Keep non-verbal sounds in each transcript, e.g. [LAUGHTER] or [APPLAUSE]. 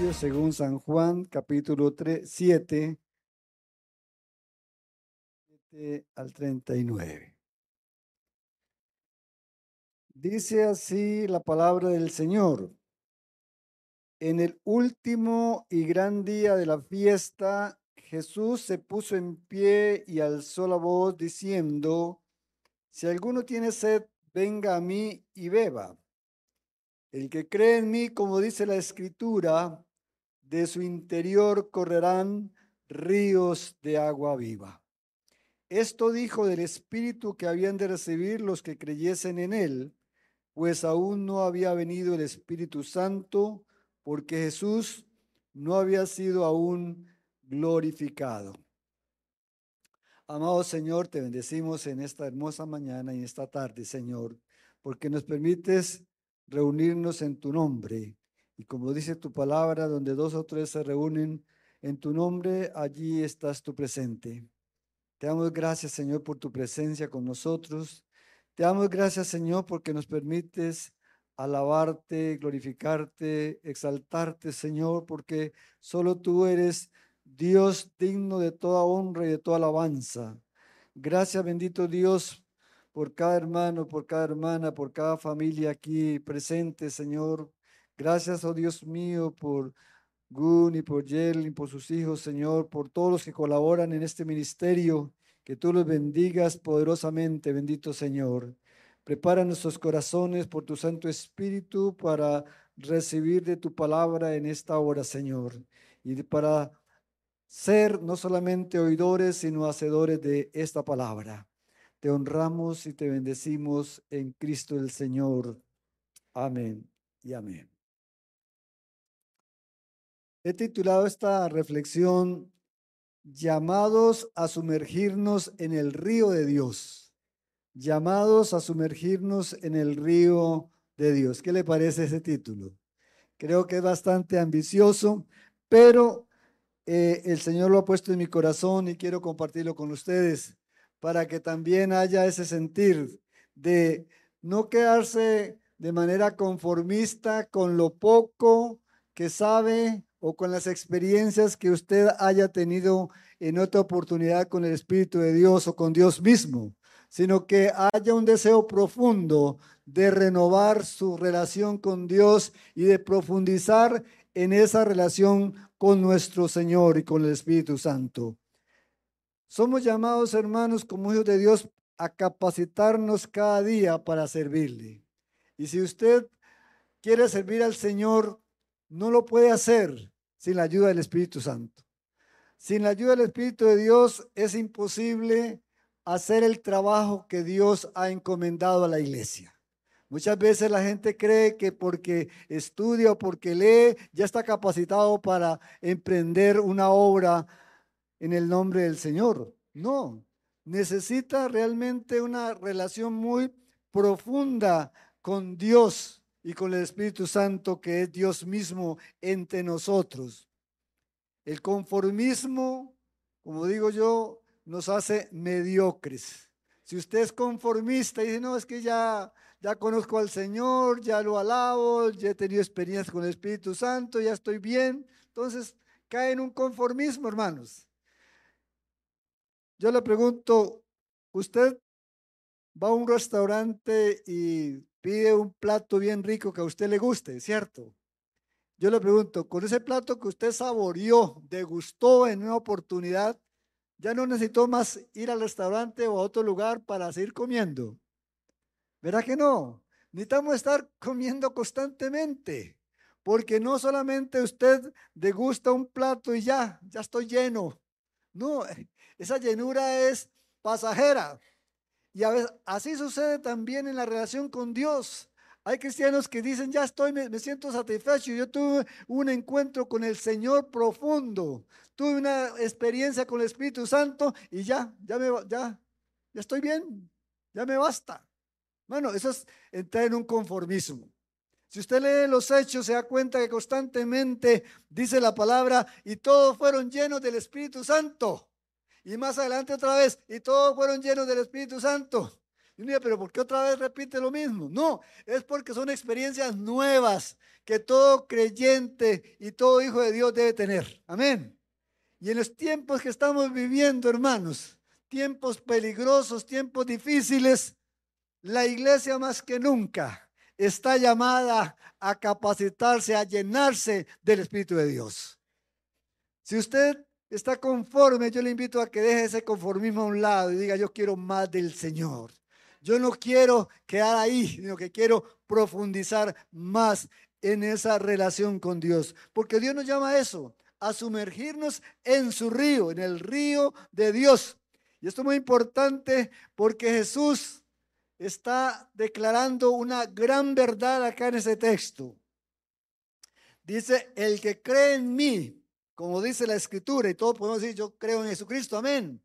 Según San Juan, capítulo 3, 7, 7 al 39. Dice así la palabra del Señor. En el último y gran día de la fiesta, Jesús se puso en pie y alzó la voz diciendo, si alguno tiene sed, venga a mí y beba. El que cree en mí, como dice la escritura, de su interior correrán ríos de agua viva. Esto dijo del Espíritu que habían de recibir los que creyesen en él, pues aún no había venido el Espíritu Santo, porque Jesús no había sido aún glorificado. Amado Señor, te bendecimos en esta hermosa mañana y en esta tarde, Señor, porque nos permites reunirnos en tu nombre. Y como dice tu palabra, donde dos o tres se reúnen en tu nombre, allí estás tú presente. Te damos gracias, Señor, por tu presencia con nosotros. Te damos gracias, Señor, porque nos permites alabarte, glorificarte, exaltarte, Señor, porque solo tú eres Dios digno de toda honra y de toda alabanza. Gracias, bendito Dios, por cada hermano, por cada hermana, por cada familia aquí presente, Señor. Gracias, oh Dios mío, por Gun y por Yelin, por sus hijos, Señor, por todos los que colaboran en este ministerio. Que tú los bendigas poderosamente, bendito Señor. Prepara nuestros corazones por tu Santo Espíritu para recibir de tu palabra en esta hora, Señor, y para ser no solamente oidores, sino hacedores de esta palabra. Te honramos y te bendecimos en Cristo el Señor. Amén y amén. He titulado esta reflexión Llamados a sumergirnos en el río de Dios. Llamados a sumergirnos en el río de Dios. ¿Qué le parece ese título? Creo que es bastante ambicioso, pero eh, el Señor lo ha puesto en mi corazón y quiero compartirlo con ustedes para que también haya ese sentir de no quedarse de manera conformista con lo poco que sabe o con las experiencias que usted haya tenido en otra oportunidad con el Espíritu de Dios o con Dios mismo, sino que haya un deseo profundo de renovar su relación con Dios y de profundizar en esa relación con nuestro Señor y con el Espíritu Santo. Somos llamados, hermanos, como hijos de Dios, a capacitarnos cada día para servirle. Y si usted quiere servir al Señor, no lo puede hacer sin la ayuda del Espíritu Santo. Sin la ayuda del Espíritu de Dios es imposible hacer el trabajo que Dios ha encomendado a la iglesia. Muchas veces la gente cree que porque estudia o porque lee ya está capacitado para emprender una obra en el nombre del Señor. No, necesita realmente una relación muy profunda con Dios y con el Espíritu Santo, que es Dios mismo entre nosotros. El conformismo, como digo yo, nos hace mediocres. Si usted es conformista y dice, no, es que ya, ya conozco al Señor, ya lo alabo, ya he tenido experiencia con el Espíritu Santo, ya estoy bien, entonces cae en un conformismo, hermanos. Yo le pregunto, ¿usted va a un restaurante y pide un plato bien rico que a usted le guste, ¿cierto? Yo le pregunto, con ese plato que usted saboreó, degustó en una oportunidad, ya no necesitó más ir al restaurante o a otro lugar para seguir comiendo. ¿Verdad que no? Necesitamos estar comiendo constantemente, porque no solamente usted degusta un plato y ya, ya estoy lleno. No, [LAUGHS] esa llenura es pasajera. Y a veces, así sucede también en la relación con Dios. Hay cristianos que dicen, ya estoy, me, siento satisfecho. Yo tuve un encuentro con el Señor profundo. Tuve una experiencia con el Espíritu Santo y ya, ya, me, ya, ya estoy bien. Ya me basta. Bueno, eso es entrar en un conformismo. Si usted lee los hechos, se da cuenta que constantemente dice la palabra y todos fueron llenos del Espíritu Santo. Y más adelante otra vez, y todos fueron llenos del Espíritu Santo. Y uno dice, pero ¿por qué otra vez repite lo mismo? No, es porque son experiencias nuevas que todo creyente y todo hijo de Dios debe tener. Amén. Y en los tiempos que estamos viviendo, hermanos, tiempos peligrosos, tiempos difíciles, la iglesia más que nunca está llamada a capacitarse, a llenarse del Espíritu de Dios. Si usted está conforme, yo le invito a que deje ese conformismo a un lado y diga, yo quiero más del Señor. Yo no quiero quedar ahí, sino que quiero profundizar más en esa relación con Dios. Porque Dios nos llama a eso, a sumergirnos en su río, en el río de Dios. Y esto es muy importante porque Jesús está declarando una gran verdad acá en ese texto. Dice, el que cree en mí, como dice la escritura, y todos podemos decir, yo creo en Jesucristo, amén.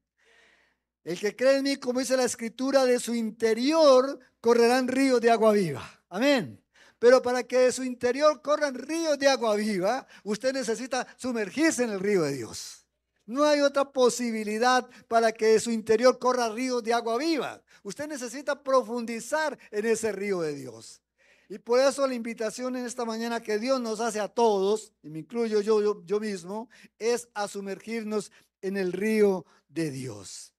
El que cree en mí, como dice la escritura, de su interior correrán ríos de agua viva. Amén. Pero para que de su interior corran ríos de agua viva, usted necesita sumergirse en el río de Dios. No hay otra posibilidad para que de su interior corra ríos de agua viva. Usted necesita profundizar en ese río de Dios. Y por eso la invitación en esta mañana que Dios nos hace a todos, y me incluyo yo, yo, mismo, es a sumergirnos en el río de Dios.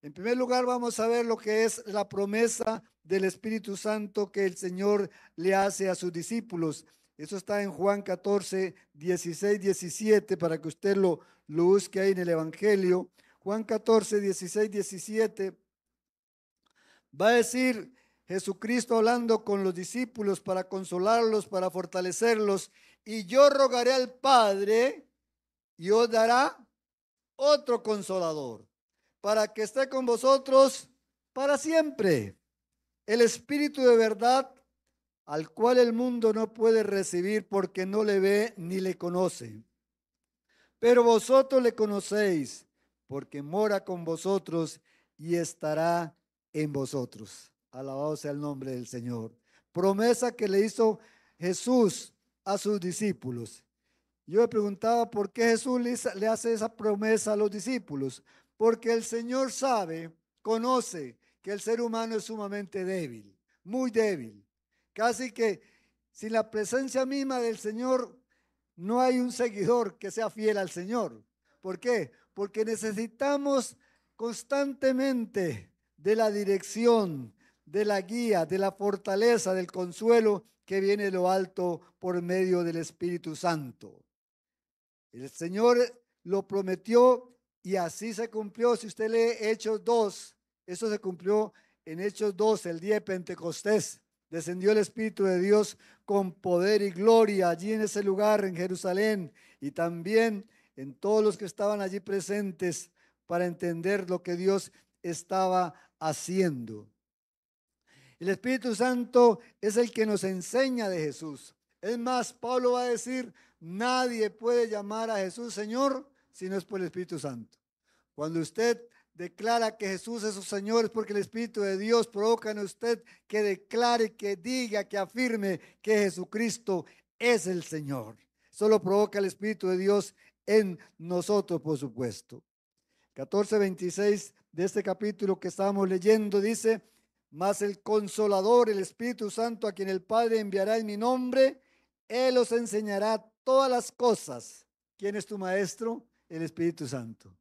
En primer lugar, vamos a ver lo que es la promesa del Espíritu Santo que el Señor le hace a sus discípulos. Eso está en Juan 14, 16, 17, para que usted lo, lo busque ahí en el Evangelio. Juan 14, 16, 17. Va a decir Jesucristo hablando con los discípulos para consolarlos, para fortalecerlos. Y yo rogaré al Padre y os dará otro consolador para que esté con vosotros para siempre. El Espíritu de verdad al cual el mundo no puede recibir porque no le ve ni le conoce. Pero vosotros le conocéis porque mora con vosotros y estará en vosotros. Alabado sea el nombre del Señor. Promesa que le hizo Jesús a sus discípulos. Yo me preguntaba por qué Jesús le hace esa promesa a los discípulos. Porque el Señor sabe, conoce que el ser humano es sumamente débil, muy débil. Casi que sin la presencia misma del Señor no hay un seguidor que sea fiel al Señor. ¿Por qué? Porque necesitamos constantemente de la dirección, de la guía, de la fortaleza, del consuelo que viene de lo alto por medio del Espíritu Santo. El Señor lo prometió y así se cumplió. Si usted lee Hechos 2, eso se cumplió en Hechos 2, el día de Pentecostés descendió el Espíritu de Dios con poder y gloria allí en ese lugar, en Jerusalén, y también en todos los que estaban allí presentes para entender lo que Dios estaba haciendo. El Espíritu Santo es el que nos enseña de Jesús. Es más, Pablo va a decir, nadie puede llamar a Jesús Señor si no es por el Espíritu Santo. Cuando usted declara que Jesús es su Señor, es porque el Espíritu de Dios provoca en usted que declare, que diga, que afirme que Jesucristo es el Señor. Solo provoca el Espíritu de Dios en nosotros, por supuesto. 14:26 de este capítulo que estamos leyendo dice, mas el consolador, el Espíritu Santo, a quien el Padre enviará en mi nombre, Él os enseñará todas las cosas. ¿Quién es tu maestro? El Espíritu Santo.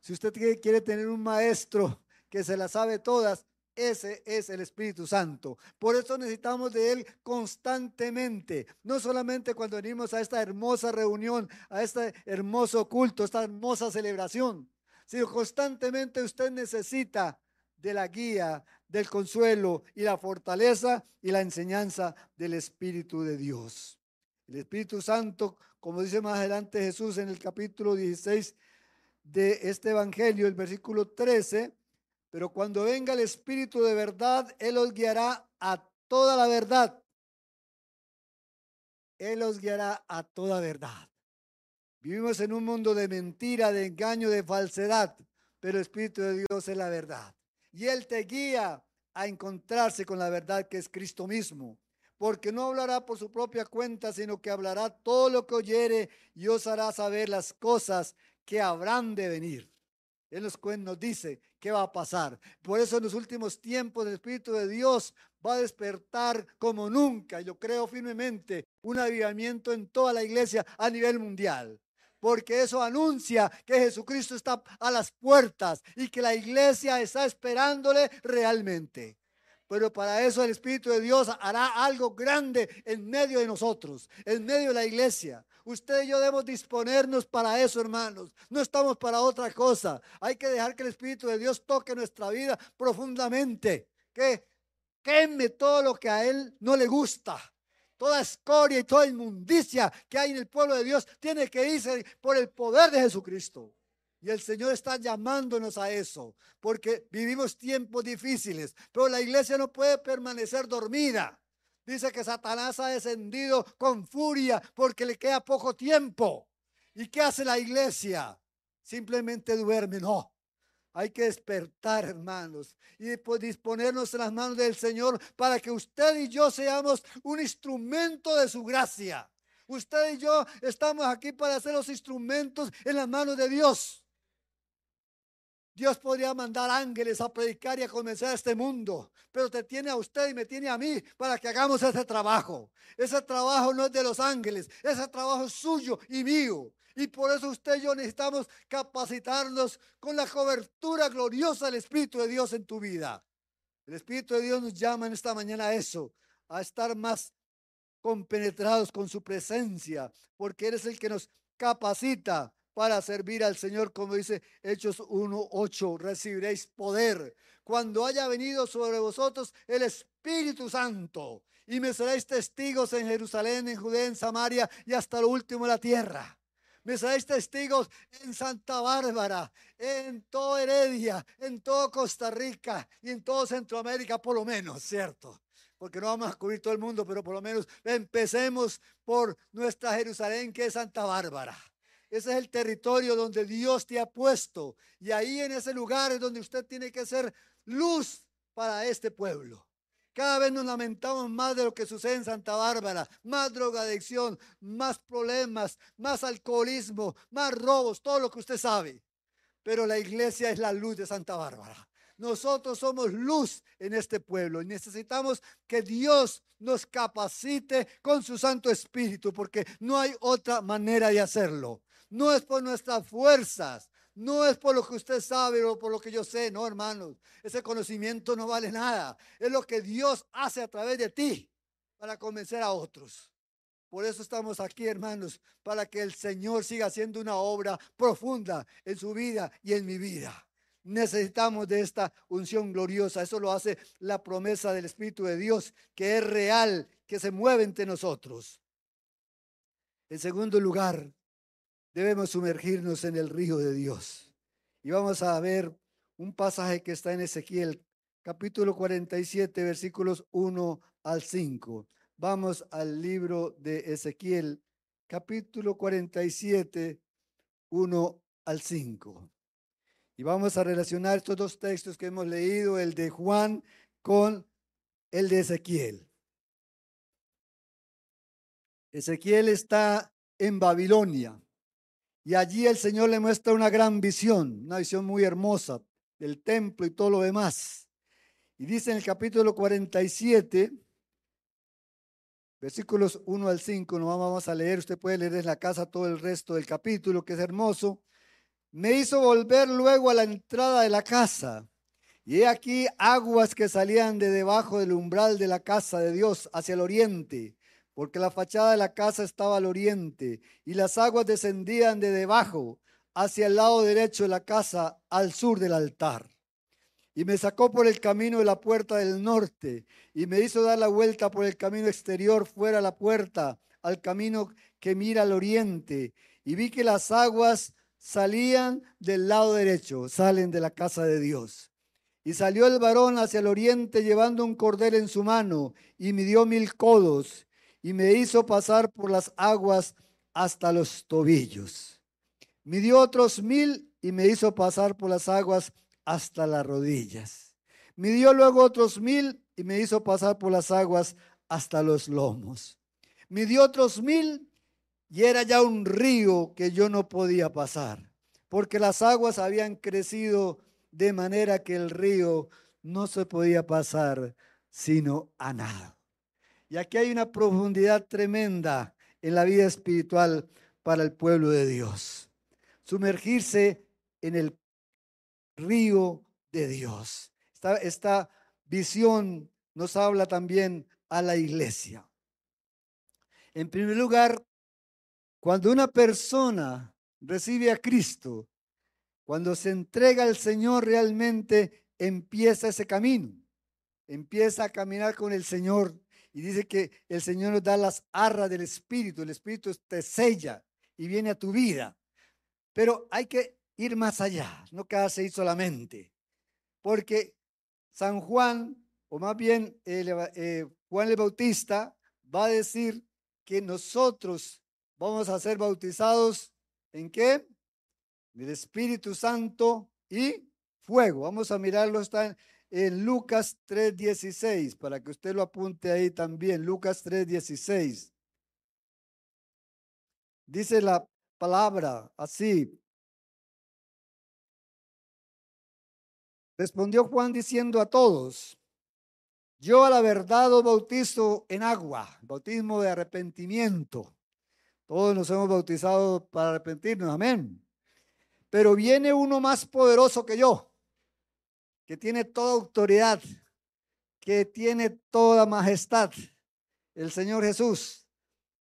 Si usted quiere tener un maestro que se la sabe todas, ese es el Espíritu Santo. Por eso necesitamos de Él constantemente. No solamente cuando venimos a esta hermosa reunión, a este hermoso culto, esta hermosa celebración, sino constantemente usted necesita de la guía, del consuelo y la fortaleza y la enseñanza del Espíritu de Dios. El Espíritu Santo, como dice más adelante Jesús en el capítulo 16 de este Evangelio, el versículo 13, pero cuando venga el Espíritu de verdad, Él os guiará a toda la verdad. Él os guiará a toda verdad. Vivimos en un mundo de mentira, de engaño, de falsedad, pero el Espíritu de Dios es la verdad. Y Él te guía a encontrarse con la verdad que es Cristo mismo. Porque no hablará por su propia cuenta, sino que hablará todo lo que oyere y os hará saber las cosas que habrán de venir. Él nos, nos dice qué va a pasar. Por eso en los últimos tiempos el Espíritu de Dios va a despertar como nunca, yo creo firmemente, un avivamiento en toda la iglesia a nivel mundial. Porque eso anuncia que Jesucristo está a las puertas y que la iglesia está esperándole realmente. Pero para eso el Espíritu de Dios hará algo grande en medio de nosotros, en medio de la iglesia. Usted y yo debemos disponernos para eso, hermanos. No estamos para otra cosa. Hay que dejar que el Espíritu de Dios toque nuestra vida profundamente. Que queme todo lo que a Él no le gusta. Toda escoria y toda inmundicia que hay en el pueblo de Dios tiene que irse por el poder de Jesucristo. Y el Señor está llamándonos a eso, porque vivimos tiempos difíciles, pero la iglesia no puede permanecer dormida. Dice que Satanás ha descendido con furia porque le queda poco tiempo. ¿Y qué hace la iglesia? Simplemente duerme. No. Hay que despertar, hermanos, y pues disponernos en las manos del Señor para que usted y yo seamos un instrumento de su gracia. Usted y yo estamos aquí para ser los instrumentos en las manos de Dios. Dios podría mandar ángeles a predicar y a convencer a este mundo, pero te tiene a usted y me tiene a mí para que hagamos ese trabajo. Ese trabajo no es de los ángeles, ese trabajo es suyo y mío. Y por eso usted y yo necesitamos capacitarnos con la cobertura gloriosa del Espíritu de Dios en tu vida. El Espíritu de Dios nos llama en esta mañana a eso, a estar más compenetrados con su presencia, porque eres el que nos capacita para servir al Señor, como dice Hechos 1.8, recibiréis poder cuando haya venido sobre vosotros el Espíritu Santo y me seréis testigos en Jerusalén, en Judea, en Samaria y hasta lo último de la tierra. Me seréis testigos en Santa Bárbara, en toda Heredia, en toda Costa Rica y en todo Centroamérica, por lo menos, ¿cierto? Porque no vamos a cubrir todo el mundo, pero por lo menos empecemos por nuestra Jerusalén, que es Santa Bárbara. Ese es el territorio donde Dios te ha puesto. Y ahí en ese lugar es donde usted tiene que ser luz para este pueblo. Cada vez nos lamentamos más de lo que sucede en Santa Bárbara. Más drogadicción, más problemas, más alcoholismo, más robos, todo lo que usted sabe. Pero la iglesia es la luz de Santa Bárbara. Nosotros somos luz en este pueblo y necesitamos que Dios nos capacite con su Santo Espíritu porque no hay otra manera de hacerlo. No es por nuestras fuerzas, no es por lo que usted sabe o por lo que yo sé, no, hermanos. Ese conocimiento no vale nada. Es lo que Dios hace a través de ti para convencer a otros. Por eso estamos aquí, hermanos, para que el Señor siga haciendo una obra profunda en su vida y en mi vida. Necesitamos de esta unción gloriosa. Eso lo hace la promesa del Espíritu de Dios, que es real, que se mueve entre nosotros. En segundo lugar, debemos sumergirnos en el río de Dios. Y vamos a ver un pasaje que está en Ezequiel, capítulo 47, versículos 1 al 5. Vamos al libro de Ezequiel, capítulo 47, 1 al 5. Y vamos a relacionar estos dos textos que hemos leído, el de Juan con el de Ezequiel. Ezequiel está en Babilonia. Y allí el Señor le muestra una gran visión, una visión muy hermosa del templo y todo lo demás. Y dice en el capítulo 47, versículos 1 al 5, no vamos a leer, usted puede leer en la casa todo el resto del capítulo, que es hermoso. Me hizo volver luego a la entrada de la casa. Y he aquí aguas que salían de debajo del umbral de la casa de Dios hacia el oriente porque la fachada de la casa estaba al oriente y las aguas descendían de debajo hacia el lado derecho de la casa al sur del altar. Y me sacó por el camino de la puerta del norte y me hizo dar la vuelta por el camino exterior fuera la puerta al camino que mira al oriente. Y vi que las aguas salían del lado derecho, salen de la casa de Dios. Y salió el varón hacia el oriente llevando un cordel en su mano y midió mil codos y me hizo pasar por las aguas hasta los tobillos. Midió otros mil y me hizo pasar por las aguas hasta las rodillas. Midió luego otros mil y me hizo pasar por las aguas hasta los lomos. Midió otros mil y era ya un río que yo no podía pasar, porque las aguas habían crecido de manera que el río no se podía pasar sino a nada. Y aquí hay una profundidad tremenda en la vida espiritual para el pueblo de Dios. Sumergirse en el río de Dios. Esta, esta visión nos habla también a la iglesia. En primer lugar, cuando una persona recibe a Cristo, cuando se entrega al Señor realmente empieza ese camino, empieza a caminar con el Señor y dice que el Señor nos da las arras del Espíritu, el Espíritu te sella y viene a tu vida. Pero hay que ir más allá, no quedarse ahí solamente, porque San Juan, o más bien eh, Juan el Bautista, va a decir que nosotros vamos a ser bautizados en qué? En el Espíritu Santo y fuego. Vamos a mirarlo, está en Lucas 3:16, para que usted lo apunte ahí también, Lucas 3:16. Dice la palabra así. Respondió Juan diciendo a todos, yo a la verdad bautizo en agua, bautismo de arrepentimiento. Todos nos hemos bautizado para arrepentirnos, amén. Pero viene uno más poderoso que yo que tiene toda autoridad, que tiene toda majestad, el Señor Jesús,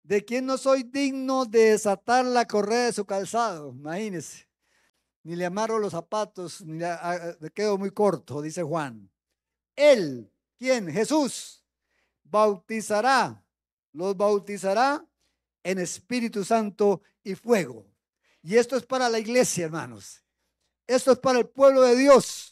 de quien no soy digno de desatar la correa de su calzado, imagínense, ni le amarro los zapatos, ni le, quedo muy corto, dice Juan. Él, ¿quién? Jesús, bautizará, los bautizará en Espíritu Santo y fuego. Y esto es para la iglesia, hermanos. Esto es para el pueblo de Dios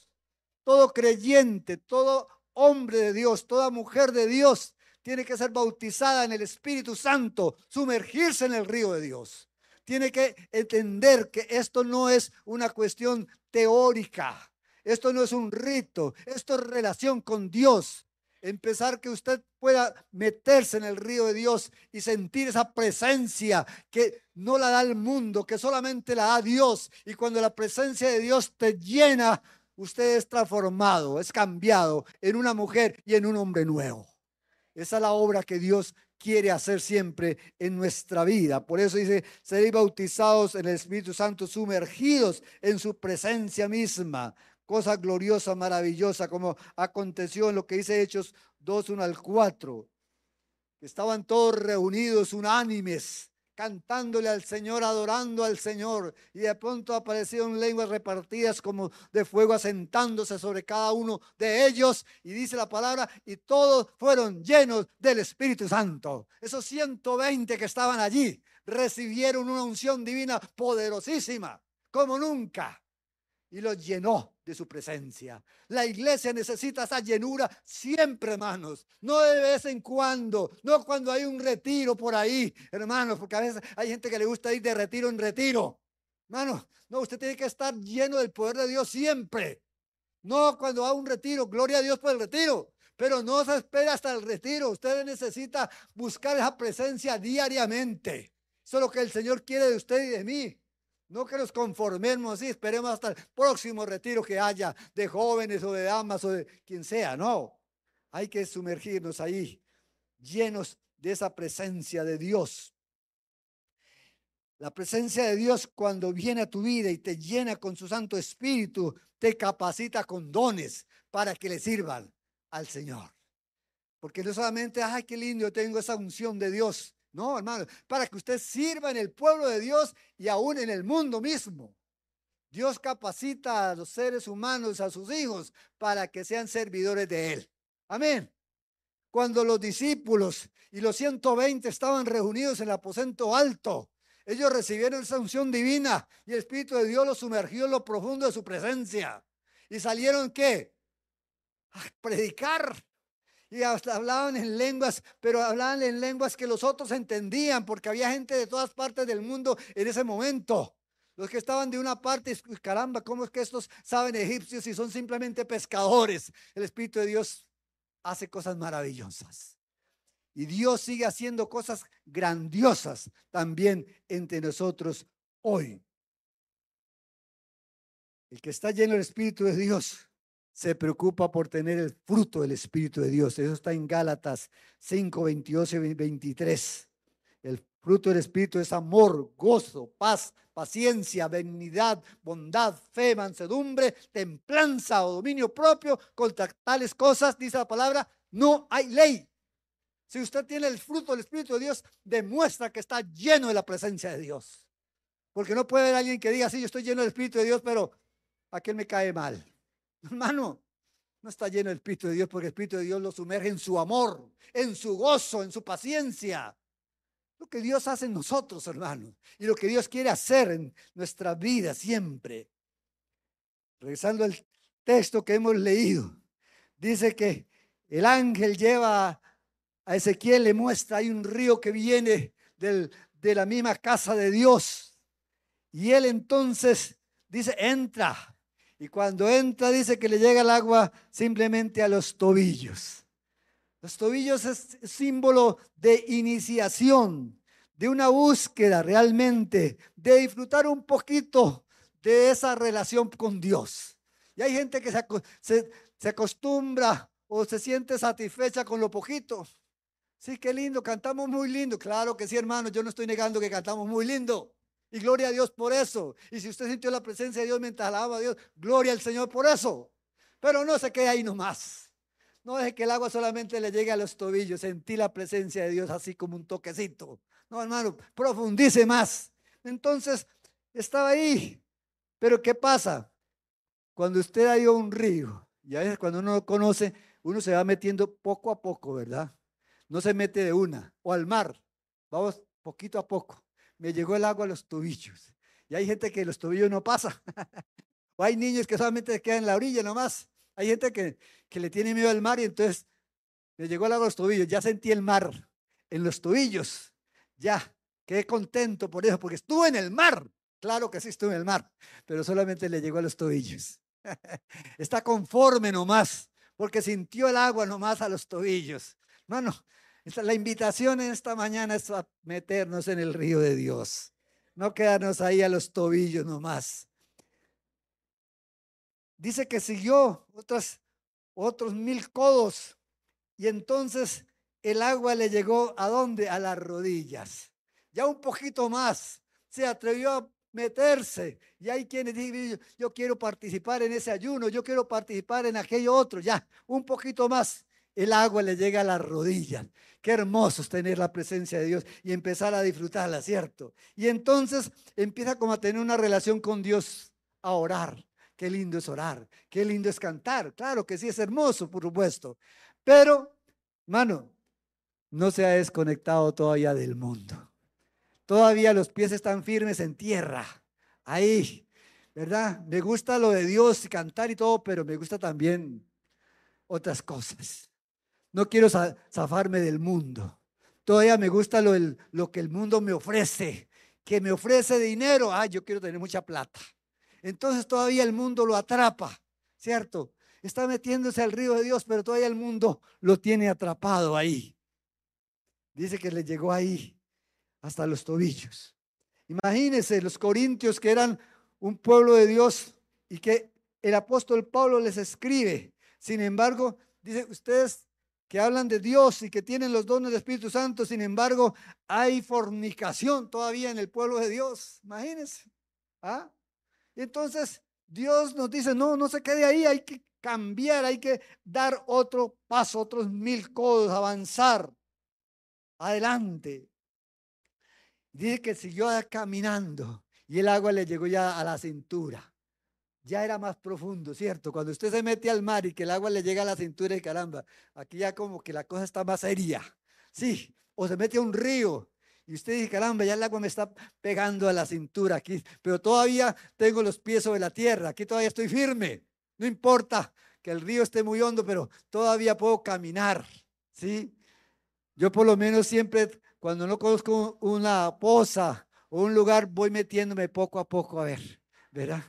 todo creyente, todo hombre de Dios, toda mujer de Dios tiene que ser bautizada en el Espíritu Santo, sumergirse en el río de Dios. Tiene que entender que esto no es una cuestión teórica, esto no es un rito, esto es relación con Dios. Empezar que usted pueda meterse en el río de Dios y sentir esa presencia que no la da el mundo, que solamente la da Dios. Y cuando la presencia de Dios te llena, usted es transformado, es cambiado en una mujer y en un hombre nuevo. Esa es la obra que Dios quiere hacer siempre en nuestra vida. Por eso dice, seréis bautizados en el Espíritu Santo, sumergidos en su presencia misma. Cosa gloriosa, maravillosa, como aconteció en lo que dice Hechos 2, 1 al 4. Estaban todos reunidos, unánimes, cantándole al Señor, adorando al Señor. Y de pronto aparecieron lenguas repartidas como de fuego asentándose sobre cada uno de ellos. Y dice la palabra, y todos fueron llenos del Espíritu Santo. Esos 120 que estaban allí recibieron una unción divina poderosísima, como nunca. Y los llenó de su presencia. La iglesia necesita esa llenura siempre, hermanos. No de vez en cuando, no cuando hay un retiro por ahí, hermanos, porque a veces hay gente que le gusta ir de retiro en retiro. Hermanos, no, usted tiene que estar lleno del poder de Dios siempre. No cuando va a un retiro, gloria a Dios por el retiro. Pero no se espera hasta el retiro. Usted necesita buscar esa presencia diariamente. Eso es lo que el Señor quiere de usted y de mí. No que nos conformemos así, esperemos hasta el próximo retiro que haya de jóvenes o de damas o de quien sea. No, hay que sumergirnos ahí, llenos de esa presencia de Dios. La presencia de Dios cuando viene a tu vida y te llena con su Santo Espíritu, te capacita con dones para que le sirvan al Señor. Porque no solamente, ay, qué lindo, tengo esa unción de Dios. No, hermano, para que usted sirva en el pueblo de Dios y aún en el mundo mismo. Dios capacita a los seres humanos, a sus hijos, para que sean servidores de Él. Amén. Cuando los discípulos y los 120 estaban reunidos en el aposento alto, ellos recibieron esa unción divina y el Espíritu de Dios los sumergió en lo profundo de su presencia. ¿Y salieron qué? A predicar y hablaban en lenguas, pero hablaban en lenguas que los otros entendían, porque había gente de todas partes del mundo en ese momento. Los que estaban de una parte, caramba, ¿cómo es que estos saben egipcios y son simplemente pescadores? El Espíritu de Dios hace cosas maravillosas. Y Dios sigue haciendo cosas grandiosas también entre nosotros hoy. El que está lleno del Espíritu de Dios se preocupa por tener el fruto del Espíritu de Dios. Eso está en Gálatas 5, 22 y 23. El fruto del Espíritu es amor, gozo, paz, paciencia, benignidad, bondad, fe, mansedumbre, templanza o dominio propio. Contra tales cosas, dice la palabra, no hay ley. Si usted tiene el fruto del Espíritu de Dios, demuestra que está lleno de la presencia de Dios. Porque no puede haber alguien que diga, sí, yo estoy lleno del Espíritu de Dios, pero aquel me cae mal. Hermano, no está lleno del Espíritu de Dios porque el Espíritu de Dios lo sumerge en su amor, en su gozo, en su paciencia. Lo que Dios hace en nosotros, hermanos, y lo que Dios quiere hacer en nuestra vida siempre. Regresando al texto que hemos leído, dice que el ángel lleva a Ezequiel, le muestra, hay un río que viene del, de la misma casa de Dios. Y él entonces dice, entra. Y cuando entra dice que le llega el agua simplemente a los tobillos. Los tobillos es símbolo de iniciación, de una búsqueda realmente, de disfrutar un poquito de esa relación con Dios. Y hay gente que se, se, acostumbra o se siente satisfecha con lo poquito. Sí, qué lindo, cantamos muy lindo. Claro que sí, hermano, yo no estoy negando que cantamos muy lindo. Y gloria a Dios por eso. Y si usted sintió la presencia de Dios mientras alaba a Dios, gloria al Señor por eso. Pero no se quede ahí nomás. No deje que el agua solamente le llegue a los tobillos. Sentí la presencia de Dios así como un toquecito. No, hermano, profundice más. Entonces, estaba ahí. Pero ¿qué pasa? Cuando usted ha ido a un río, y a veces cuando uno lo conoce, uno se va metiendo poco a poco, ¿verdad? No se mete de una. O al mar. Vamos poquito a poco me llegó el agua a los tobillos. Y hay gente que los tobillos no pasa. [LAUGHS] o hay niños que solamente quedan en la orilla nomás. Hay gente que, que le tiene miedo al mar y entonces me llegó el agua a los tobillos. Ya sentí el mar en los tobillos. Ya, quedé contento por eso, porque estuve en el mar. Claro que sí estuve en el mar, pero solamente le llegó a los tobillos. [LAUGHS] Está conforme nomás, porque sintió el agua nomás a los tobillos. Hermano, la invitación en esta mañana es a meternos en el río de Dios, no quedarnos ahí a los tobillos nomás. Dice que siguió otros mil codos y entonces el agua le llegó a dónde? A las rodillas. Ya un poquito más. Se atrevió a meterse. Y hay quienes dicen, yo quiero participar en ese ayuno, yo quiero participar en aquello otro. Ya, un poquito más el agua le llega a las rodillas. Qué hermoso es tener la presencia de Dios y empezar a disfrutarla, ¿cierto? Y entonces empieza como a tener una relación con Dios, a orar. Qué lindo es orar, qué lindo es cantar. Claro que sí, es hermoso, por supuesto. Pero, mano, no se ha desconectado todavía del mundo. Todavía los pies están firmes en tierra. Ahí, ¿verdad? Me gusta lo de Dios, cantar y todo, pero me gusta también otras cosas. No quiero zafarme del mundo. Todavía me gusta lo, que el mundo me ofrece. Que me ofrece dinero. Ah, yo quiero tener mucha plata. Entonces todavía el mundo lo atrapa, ¿cierto? Está metiéndose al río de Dios, pero todavía el mundo lo tiene atrapado ahí. Dice que le llegó ahí hasta los tobillos. Imagínense los corintios que eran un pueblo de Dios y que el apóstol Pablo les escribe. Sin embargo, dice, ustedes que hablan de Dios y que tienen los dones del Espíritu Santo, sin embargo, hay fornicación todavía en el pueblo de Dios. Imagínense. ¿Ah? entonces Dios nos dice, no, no se quede ahí, hay que cambiar, hay que dar otro paso, otros mil codos, avanzar adelante. Dice que siguió caminando y el agua le llegó ya a la cintura ya era más profundo, ¿cierto? Cuando usted se mete al mar y que el agua le llega a la cintura y caramba, aquí ya como que la cosa está más seria, sí, o se mete a un río y usted dice, caramba, ya el agua me está pegando a la cintura aquí, pero todavía tengo los pies sobre la tierra, aquí todavía estoy firme, no importa que el río esté muy hondo, pero todavía puedo caminar, ¿sí? Yo por lo menos siempre, cuando no conozco una poza o un lugar, voy metiéndome poco a poco a ver, ¿verdad?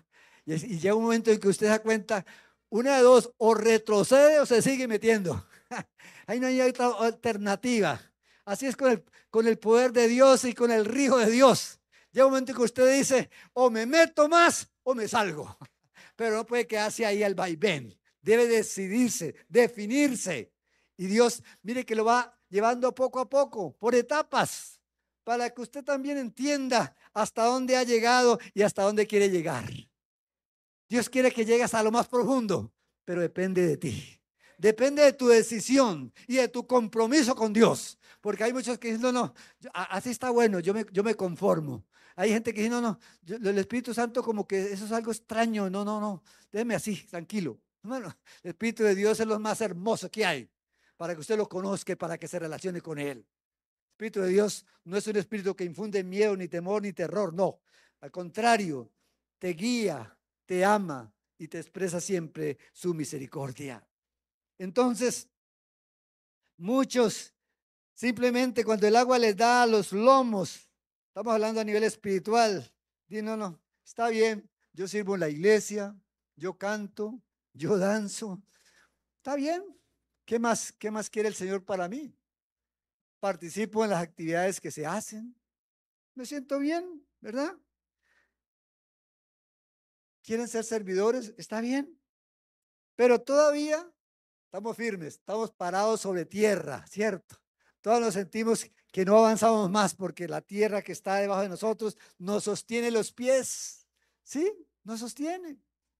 Y, llega un momento en que usted da cuenta, una de dos, o retrocede o se sigue metiendo. [LAUGHS] Ahí no hay otra alternativa. Así es con el, con el poder de Dios y con el río de Dios. Llega un momento en que usted dice, o me meto más o me salgo. [LAUGHS] pero no puede quedarse ahí al vaivén. Debe decidirse, definirse. Y Dios, mire que lo va llevando poco a poco, por etapas, para que usted también entienda hasta dónde ha llegado y hasta dónde quiere llegar. Dios quiere que llegues a lo más profundo, pero depende de ti. Depende de tu decisión y de tu compromiso con Dios. Porque hay muchos que dicen, no, no, así está bueno, yo me, yo me conformo. Hay gente que dice, no, no, el Espíritu Santo como que eso es algo extraño, no, no, no, déjeme así, tranquilo. Bueno, el Espíritu de Dios es lo más hermoso que hay para que usted lo conozca, para que se relacione con Él. El Espíritu de Dios no es un espíritu que infunde miedo, ni temor, ni terror, no. Al contrario, te guía, te ama y te expresa siempre su misericordia. Entonces, muchos simplemente cuando el agua les da a los lomos, estamos hablando a nivel espiritual, dicen, no, no, está bien, yo sirvo en la iglesia, yo canto, yo danzo, está bien, ¿qué más, qué más quiere el Señor para mí? Participo en las actividades que se hacen, me siento bien, ¿verdad? ¿Quieren ser servidores? Está bien, pero todavía Estamos firmes, estamos parados sobre tierra, ¿cierto? Todos nos sentimos que no avanzamos más porque la tierra que está debajo de nosotros nos sostiene los pies, ¿sí? Nos sostiene,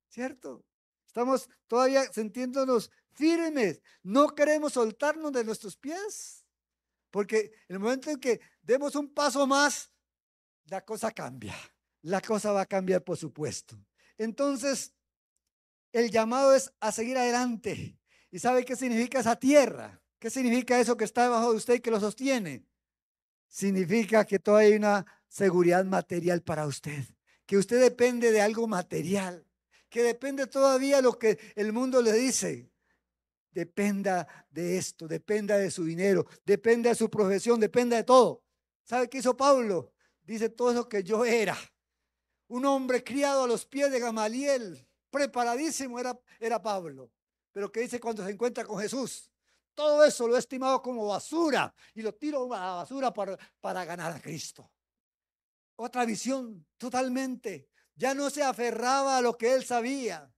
¿cierto? Estamos todavía sintiéndonos firmes, no queremos soltarnos de nuestros pies, porque en el momento en que demos un paso más, la cosa cambia, la cosa va a cambiar por supuesto. Entonces, el llamado es a seguir adelante, ¿Y sabe qué significa esa tierra? ¿Qué significa eso que está debajo de usted y que lo sostiene? Significa que todavía hay una seguridad material para usted, que usted depende de algo material, que depende todavía de lo que el mundo le dice. Dependa de esto, dependa de su dinero, dependa de su profesión, dependa de todo. ¿Sabe qué hizo Pablo? Dice todo eso que yo era. Un hombre criado a los pies de Gamaliel, preparadísimo era, era Pablo. Pero ¿qué dice cuando se encuentra con Jesús? Todo eso lo he estimado como basura y lo tiro a la basura para, para ganar a Cristo. Otra visión totalmente. Ya no se aferraba a lo que él sabía.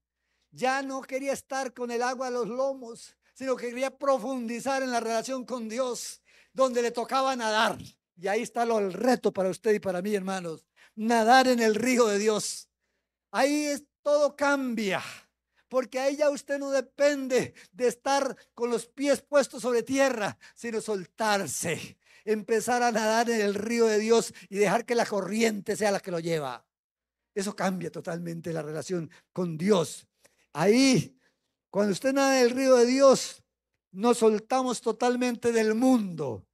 Ya no quería estar con el agua a los lomos, sino que quería profundizar en la relación con Dios, donde le tocaba nadar. Y ahí está lo, el reto para usted y para mí, hermanos. Nadar en el río de Dios. Ahí es, todo cambia porque ahí ya usted no depende de estar con los pies puestos sobre tierra, sino soltarse, empezar a nadar en el río de Dios y dejar que la corriente sea la que lo lleva. Eso cambia totalmente la relación con Dios. Ahí, cuando usted nada en el río de Dios, nos soltamos totalmente del mundo.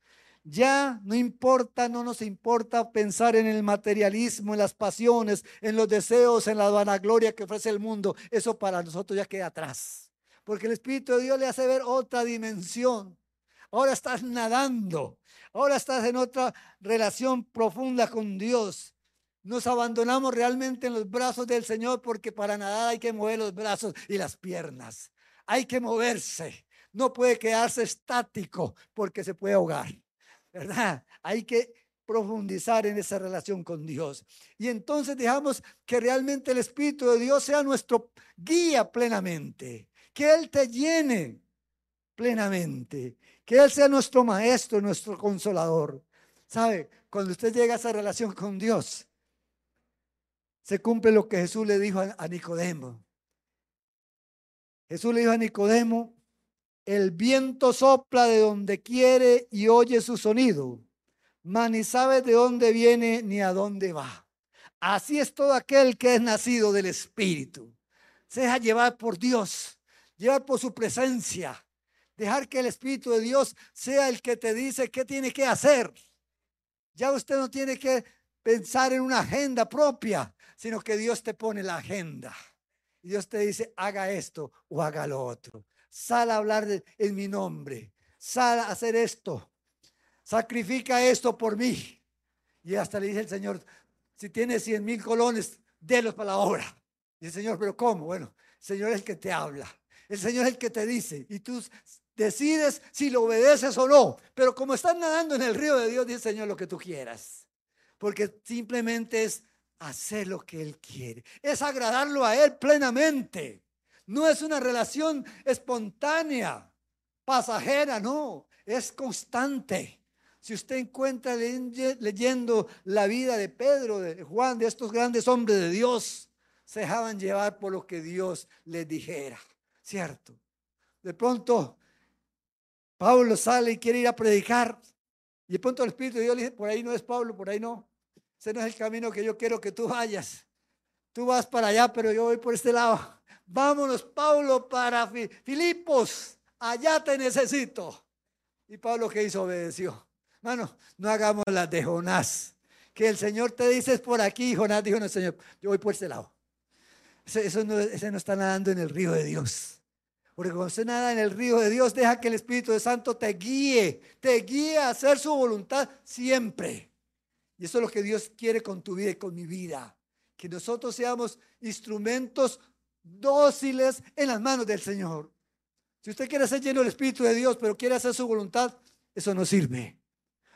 Ya no importa, no nos importa pensar en el materialismo, en las pasiones, en los deseos, en la vanagloria que ofrece el mundo. Eso para nosotros ya queda atrás. Porque el Espíritu de Dios le hace ver otra dimensión. Ahora estás nadando. Ahora estás en otra relación profunda con Dios. Nos abandonamos realmente en los brazos del Señor porque para nadar hay que mover los brazos y las piernas. Hay que moverse. No puede quedarse estático porque se puede ahogar. ¿Verdad? Hay que profundizar en esa relación con Dios. Y entonces dejamos que realmente el Espíritu de Dios sea nuestro guía plenamente, que Él te llene plenamente, que Él sea nuestro maestro, nuestro consolador. ¿Sabe? Cuando usted llega a esa relación con Dios, se cumple lo que Jesús le dijo a, Nicodemo. Jesús le dijo a Nicodemo, el viento sopla de donde quiere y oye su sonido, mas ni sabe de dónde viene ni a dónde va. Así es todo aquel que es nacido del Espíritu. Se deja llevar por Dios, llevar por su presencia. Dejar que el Espíritu de Dios sea el que te dice qué tiene que hacer. Ya usted no tiene que pensar en una agenda propia, sino que Dios te pone la agenda. Dios te dice, haga esto o haga lo otro sal a hablar en mi nombre, sal a hacer esto, sacrifica esto por mí. Y hasta le dice el Señor, si tienes cien mil colones, délos para la obra. Y el Señor, pero ¿cómo? Bueno, el Señor es el que te habla, el Señor es el que te dice, y tú decides si lo obedeces o no. Pero como estás nadando en el río de Dios, dice el Señor lo que tú quieras. Porque simplemente es hacer lo que Él quiere, es agradarlo a Él plenamente. No es una relación espontánea, pasajera, no, es constante. Si usted encuentra leyendo la vida de Pedro, de Juan, de estos grandes hombres de Dios, se dejaban llevar por lo que Dios les dijera, ¿cierto? De pronto, Pablo sale y quiere ir a predicar. Y de pronto el Espíritu de Dios le dice, por ahí no es Pablo, por ahí no. Ese no es el camino que yo quiero que tú vayas. Tú vas para allá, pero yo voy por este lado. Vámonos, Pablo, para Filipos. Allá te necesito. Y Pablo que hizo obedeció. Mano, no hagamos las de Jonás. Que el Señor te dice es por aquí. Jonás dijo, no, Señor, yo voy por este lado. Ese, no, ese no está nadando en el río de Dios. Porque cuando usted nada en el río de Dios, deja que el Espíritu Santo te guíe, te guíe a hacer su voluntad siempre. Y eso es lo que Dios quiere con tu vida y con mi vida. Que nosotros seamos instrumentos dóciles en las manos del Señor. Si usted quiere ser lleno del Espíritu de Dios, pero quiere hacer su voluntad, eso no sirve.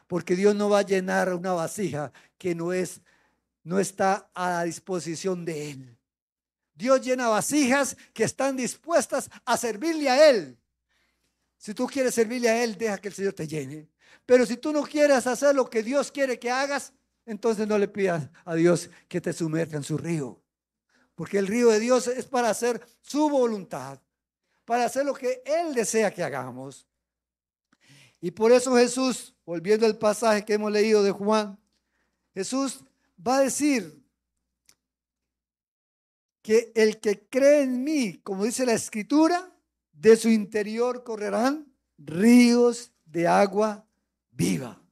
Porque Dios no va a llenar una vasija que no es no está a disposición de él. Dios llena vasijas que están dispuestas a servirle a él. Si tú quieres servirle a él, deja que el Señor te llene. Pero si tú no quieres hacer lo que Dios quiere que hagas, entonces no le pidas a Dios que te sumerja en su río. Porque el río de Dios es para hacer su voluntad, para hacer lo que Él desea que hagamos. Y por eso Jesús, volviendo al pasaje que hemos leído de Juan, Jesús va a decir que el que cree en mí, como dice la escritura, de su interior correrán ríos de agua viva.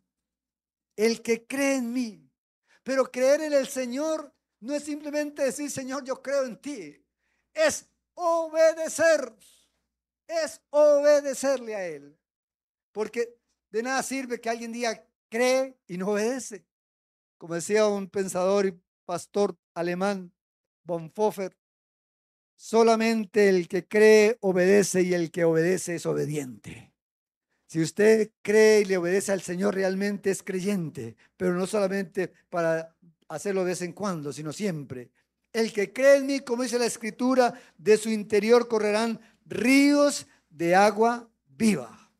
El que cree en mí. Pero creer en el Señor no es simplemente decir, Señor, yo creo en ti. Es obedecer. Es obedecerle a Él. Porque de nada sirve que alguien diga, cree y no obedece. Como decía un pensador y pastor alemán, Bonhoeffer, solamente el que cree obedece y el que obedece es obediente. Si usted cree y le obedece al Señor, realmente es creyente, pero no solamente para hacerlo de vez en cuando, sino siempre. El que cree en mí, como dice la escritura, de su interior correrán ríos de agua viva.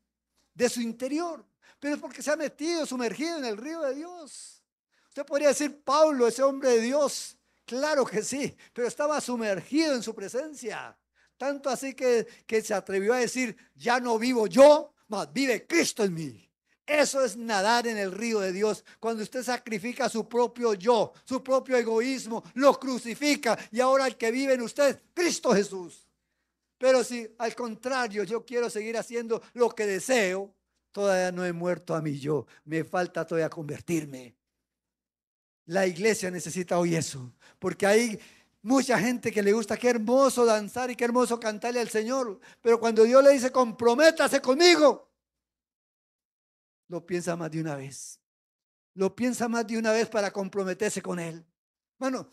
De su interior. Pero es porque se ha metido, sumergido en el río de Dios. Usted podría decir, Pablo, ese hombre de Dios. Claro que sí, pero estaba sumergido en su presencia. Tanto así que, que se atrevió a decir, ya no vivo yo, vive Cristo en mí. Eso es nadar en el río de Dios. Cuando usted sacrifica su propio yo, su propio egoísmo, lo crucifica y ahora el que vive en usted, Cristo Jesús. Pero si al contrario yo quiero seguir haciendo lo que deseo, todavía no he muerto a mí yo. Me falta todavía convertirme. La iglesia necesita hoy eso, porque hay mucha gente que le gusta, qué hermoso danzar y qué hermoso cantarle al Señor. Pero cuando Dios le dice, comprométase conmigo, lo piensa más de una vez. Lo piensa más de una vez para comprometerse con Él. Bueno,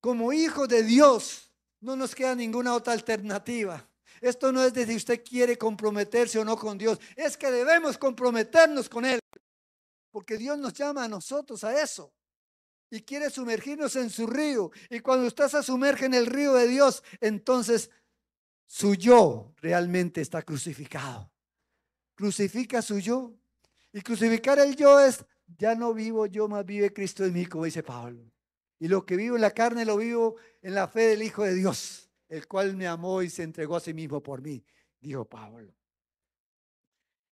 como hijo de Dios, no nos queda ninguna otra alternativa. Esto no es de si usted quiere comprometerse o no con Dios, es que debemos comprometernos con Él. Porque Dios nos llama a nosotros a eso y quiere sumergirnos en su río. Y cuando usted se sumerge en el río de Dios, entonces su yo realmente está crucificado. Crucifica su yo. Y crucificar el yo es, ya no vivo yo, más vive Cristo en mí, como dice Pablo. Y lo que vivo en la carne lo vivo en la fe del Hijo de Dios, el cual me amó y se entregó a sí mismo por mí, dijo Pablo.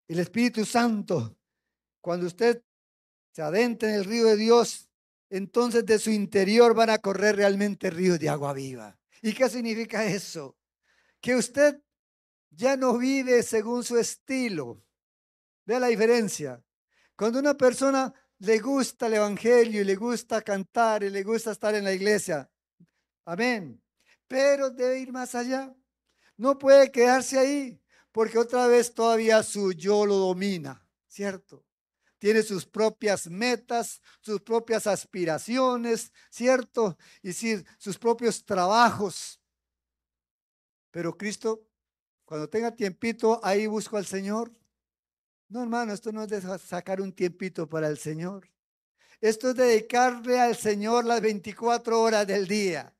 El Espíritu Santo, cuando usted se adentra en el río de Dios, entonces de su interior van a correr realmente ríos de agua viva. ¿Y qué significa eso? Que usted ya no vive según su estilo. Vea la diferencia. Cuando una persona le gusta el evangelio y le gusta cantar y le gusta estar en la iglesia, amén. Pero debe ir más allá. No puede quedarse ahí porque otra vez todavía su yo lo domina, ¿cierto? tiene sus propias metas, sus propias aspiraciones, ¿cierto? Y sí, sus propios trabajos. Pero Cristo, cuando tenga tiempito, ahí busco al Señor. No, hermano, esto no es de sacar un tiempito para el Señor. Esto es dedicarle al Señor las 24 horas del día.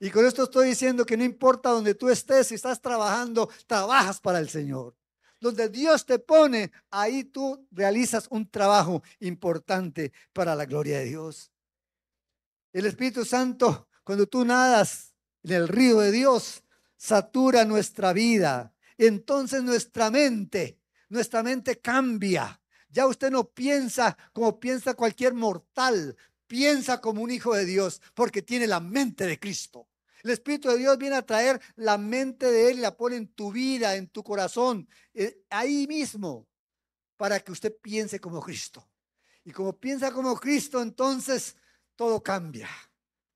Y con esto estoy diciendo que no importa donde tú estés, si estás trabajando, trabajas para el Señor. Donde Dios te pone, ahí tú realizas un trabajo importante para la gloria de Dios. El Espíritu Santo, cuando tú nadas en el río de Dios, satura nuestra vida. Entonces nuestra mente, nuestra mente cambia. Ya usted no piensa como piensa cualquier mortal, piensa como un hijo de Dios, porque tiene la mente de Cristo. El Espíritu de Dios viene a traer la mente de Él y la pone en tu vida, en tu corazón, eh, ahí mismo, para que usted piense como Cristo. Y como piensa como Cristo, entonces todo cambia.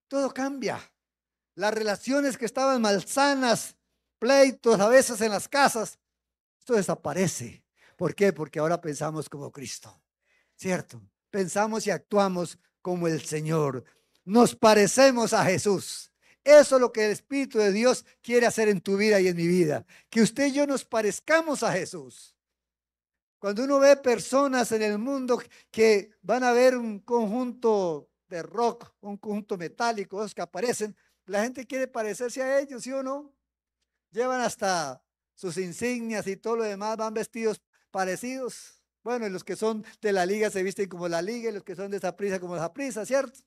Todo cambia. Las relaciones que estaban malsanas, pleitos a veces en las casas, esto desaparece. ¿Por qué? Porque ahora pensamos como Cristo. ¿Cierto? Pensamos y actuamos como el Señor. Nos parecemos a Jesús. Eso es lo que el Espíritu de Dios quiere hacer en tu vida y en mi vida. Que usted y yo nos parezcamos a Jesús. Cuando uno ve personas en el mundo que van a ver un conjunto de rock, un conjunto metálico, esos que aparecen, la gente quiere parecerse a ellos, ¿sí o no? Llevan hasta sus insignias y todo lo demás, van vestidos parecidos. Bueno, y los que son de la liga se visten como la liga, y los que son de esa prisa como esa prisa, ¿cierto?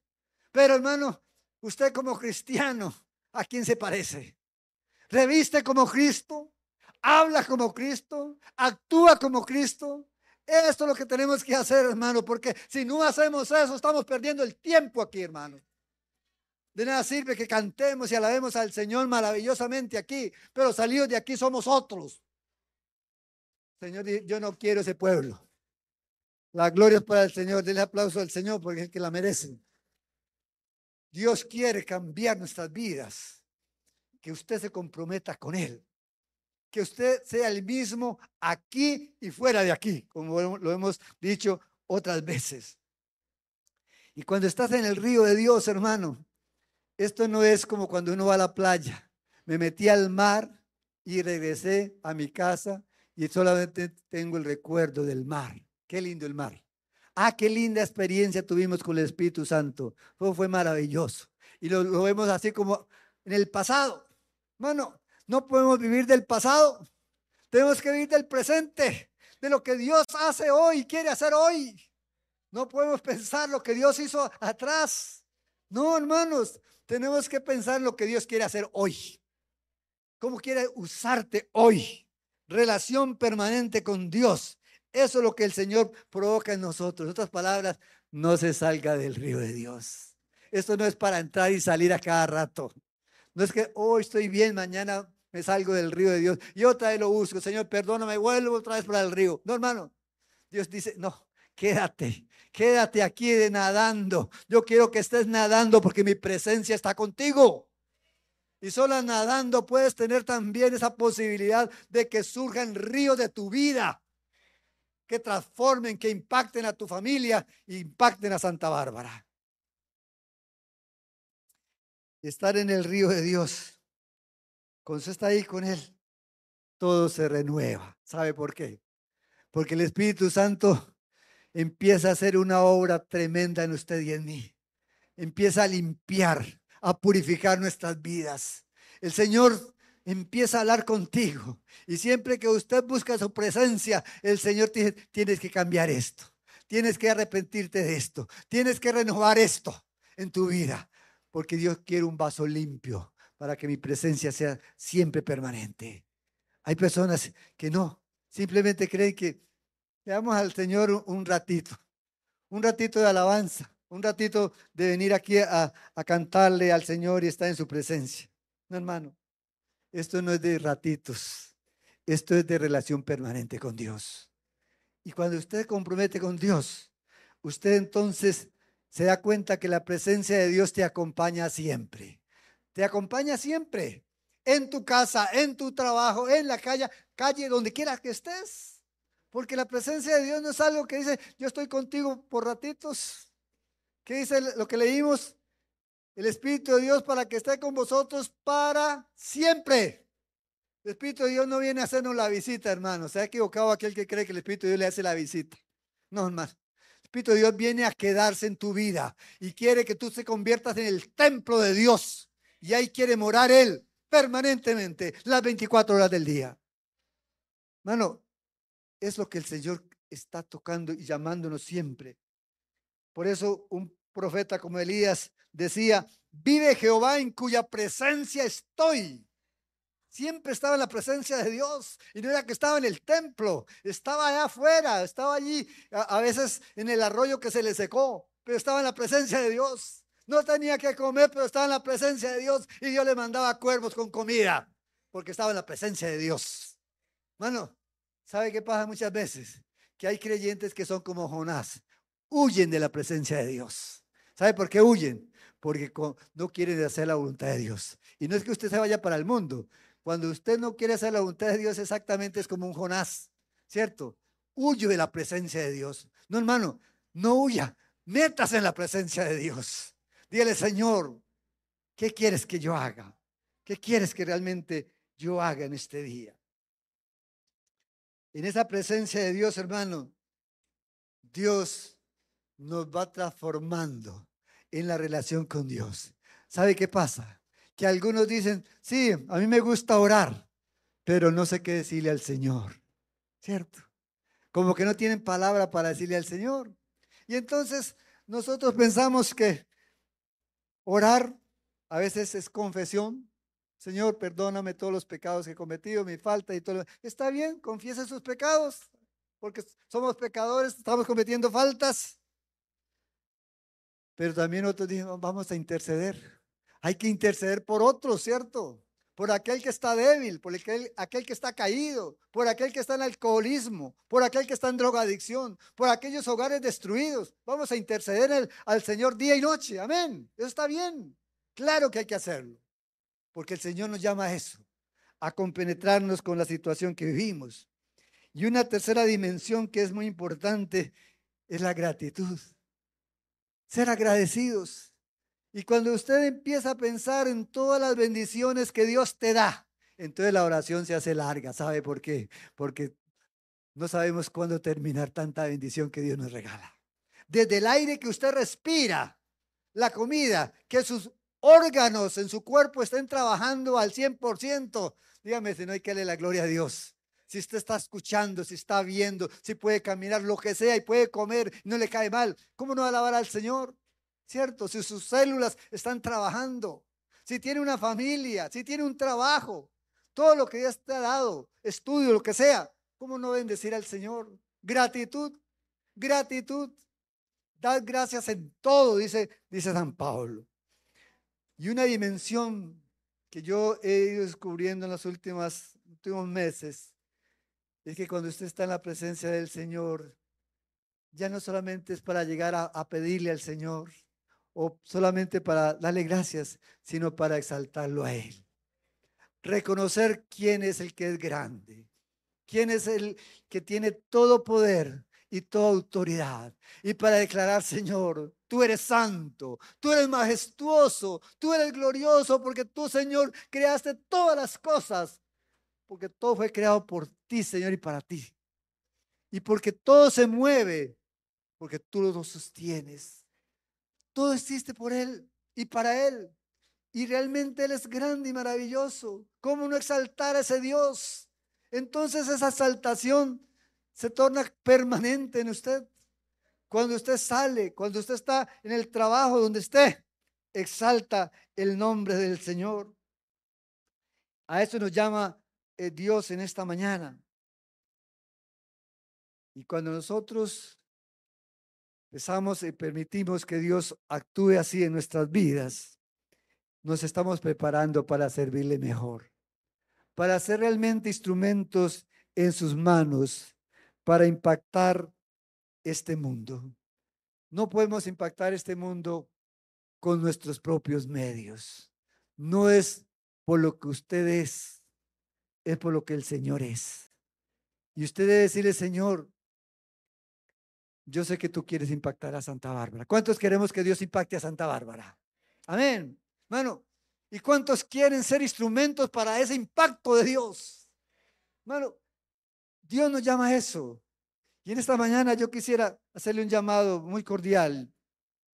Pero hermano, usted como cristiano, ¿a quién se parece? ¿Reviste como Cristo? ¿Habla como Cristo? ¿Actúa como Cristo? Esto es lo que tenemos que hacer, hermano, porque si no hacemos eso, estamos perdiendo el tiempo aquí, hermano. De nada sirve que cantemos y alabemos al Señor maravillosamente aquí, pero salidos de aquí somos otros. Señor, yo no quiero ese pueblo. La gloria es para el Señor. Denle aplauso al Señor porque es que la merecen. Dios quiere cambiar nuestras vidas. Que usted se comprometa con Él. Que usted sea el mismo aquí y fuera de aquí, como lo hemos dicho otras veces. Y cuando estás en el río de Dios, hermano, esto no es como cuando uno va a la playa. Me metí al mar y regresé a mi casa y solamente tengo el recuerdo del mar. Qué lindo el mar. Ah, qué linda experiencia tuvimos con el Espíritu Santo. Fue, maravilloso. Y lo, lo, vemos así como en el pasado. Bueno, no podemos vivir del pasado. Tenemos que vivir del presente, de lo que Dios hace hoy, quiere hacer hoy. No podemos pensar lo que Dios hizo atrás. No, hermanos, tenemos que pensar en lo que Dios quiere hacer hoy. ¿Cómo quiere usarte hoy? Relación permanente con Dios. Eso es lo que el Señor provoca en nosotros. En otras palabras, no se salga del río de Dios. Esto no es para entrar y salir a cada rato. No es que hoy estoy bien, mañana me salgo del río de Dios y otra vez lo busco. Señor, perdóname, vuelvo otra vez para el río. No, hermano. Dios dice, no, quédate, quédate aquí de nadando. Yo quiero que estés nadando porque mi presencia está contigo. Y solo nadando puedes tener también esa posibilidad de que surjan ríos de tu vida que transformen, que impacten a tu familia e impacten a Santa Bárbara. Estar en el río de Dios, cuando usted está ahí con Él, todo se renueva. ¿Sabe por qué? Porque el Espíritu Santo empieza a hacer una obra tremenda en usted y en mí. Empieza a limpiar, a purificar nuestras vidas. El Señor empieza a hablar contigo. Y siempre que usted busca su presencia, el Señor dice, tienes que cambiar esto. Tienes que arrepentirte de esto. Tienes que renovar esto en tu vida. Porque Dios quiere un vaso limpio para que mi presencia sea siempre permanente. Hay personas que no, simplemente creen que le damos al Señor un ratito, un ratito de alabanza, un ratito de venir aquí a, cantarle al Señor y estar en su presencia. No, hermano, esto no es de ratitos, esto es de relación permanente con Dios. Y cuando usted se compromete con Dios, usted entonces se da cuenta que la presencia de Dios te acompaña siempre. Te acompaña siempre. En tu casa, en tu trabajo, en la calle, calle, donde quiera que estés. Porque la presencia de Dios no es algo que dice, yo estoy contigo por ratitos. ¿Qué dice lo que leímos? el Espíritu de Dios para que esté con vosotros para siempre. El Espíritu de Dios no viene a hacernos la visita, hermano. Se ha equivocado aquel que cree que el Espíritu de Dios le hace la visita. No, hermano. El Espíritu de Dios viene a quedarse en tu vida y quiere que tú te conviertas en el templo de Dios. Y ahí quiere morar Él permanentemente, las 24 horas del día. Mano, es lo que el Señor está tocando y llamándonos siempre. Por eso un profeta como Elías decía, vive Jehová en cuya presencia estoy. Siempre estaba en la presencia de Dios y no era que estaba en el templo, estaba allá afuera, estaba allí a, veces en el arroyo que se le secó, pero estaba en la presencia de Dios. No tenía que comer, pero estaba en la presencia de Dios y Dios le mandaba cuervos con comida porque estaba en la presencia de Dios. Mano, ¿sabe qué pasa muchas veces? Que hay creyentes que son como Jonás, huyen de la presencia de Dios. ¿Sabe por qué huyen? Porque no quieren hacer la voluntad de Dios. Y no es que usted se vaya para el mundo, cuando usted no quiere hacer la voluntad de Dios, exactamente es como un Jonás, ¿cierto? Huyo de la presencia de Dios. No, hermano, no huya, métase en la presencia de Dios. Dígale, Señor, ¿qué quieres que yo haga? ¿Qué quieres que realmente yo haga en este día? En esa presencia de Dios, hermano, Dios nos va transformando en la relación con Dios. ¿Sabe qué pasa? que algunos dicen, sí, a mí me gusta orar, pero no sé qué decirle al Señor, ¿cierto? Como que no tienen palabra para decirle al Señor. Y entonces nosotros pensamos que orar a veces es confesión. Señor, perdóname todos los pecados que he cometido, mi falta y todo. Está bien, confiese sus pecados, porque somos pecadores, estamos cometiendo faltas. Pero también otros dicen, vamos a interceder. Hay que interceder por otros, ¿cierto? Por aquel que está débil, por aquel, aquel que está caído, por aquel que está en alcoholismo, por aquel que está en drogadicción, por aquellos hogares destruidos. Vamos a interceder al Señor día y noche. Amén. Eso está bien. Claro que hay que hacerlo. Porque el Señor nos llama a eso, a compenetrarnos con la situación que vivimos. Y una tercera dimensión que es muy importante es la gratitud. Ser agradecidos. Y cuando usted empieza a pensar en todas las bendiciones que Dios te da, entonces la oración se hace larga. ¿Sabe por qué? Porque no sabemos cuándo terminar tanta bendición que Dios nos regala. Desde el aire que usted respira, la comida, que sus órganos en su cuerpo estén trabajando al 100%. Dígame si no hay que darle la gloria a Dios. Si usted está escuchando, si está viendo, si puede caminar, lo que sea y puede comer, no le cae mal. ¿Cómo no alabar al Señor? ¿cierto? Si sus células están trabajando, si tiene una familia, si tiene un trabajo, todo lo que Dios te ha dado, estudio, lo que sea, ¿cómo no bendecir al Señor? Gratitud, gratitud. Dad gracias en todo, dice, dice San Pablo. Y una dimensión que yo he ido descubriendo en los últimos, últimos meses es que cuando usted está en la presencia del Señor, ya no solamente es para llegar a pedirle al Señor, o solamente para darle gracias, sino para exaltarlo a Él. Reconocer quién es el que es grande, quién es el que tiene todo poder y toda autoridad. Y para declarar, Señor, tú eres santo, tú eres majestuoso, tú eres glorioso, porque tú, Señor, creaste todas las cosas, porque todo fue creado por ti, Señor, y para ti. Y porque todo se mueve, porque tú lo sostienes. Todo existe por Él y para Él. Y realmente Él es grande y maravilloso. ¿Cómo no exaltar a ese Dios? Entonces esa exaltación se torna permanente en usted. Cuando usted sale, cuando usted está en el trabajo donde esté, exalta el nombre del Señor. A eso nos llama eh, Dios en esta mañana. Y cuando nosotros empezamos y permitimos que Dios actúe así en nuestras vidas, nos estamos preparando para servirle mejor, para ser realmente instrumentos en sus manos, para impactar este mundo. No podemos impactar este mundo con nuestros propios medios. No es por lo que usted es, es por lo que el Señor es. Y usted debe decirle, Señor, yo sé que tú quieres impactar a Santa Bárbara. ¿Cuántos queremos que Dios impacte a Santa Bárbara? Amén. Mano, ¿y cuántos quieren ser instrumentos para ese impacto de Dios? Mano, Dios nos llama a eso. Y en esta mañana yo quisiera hacerle un llamado muy cordial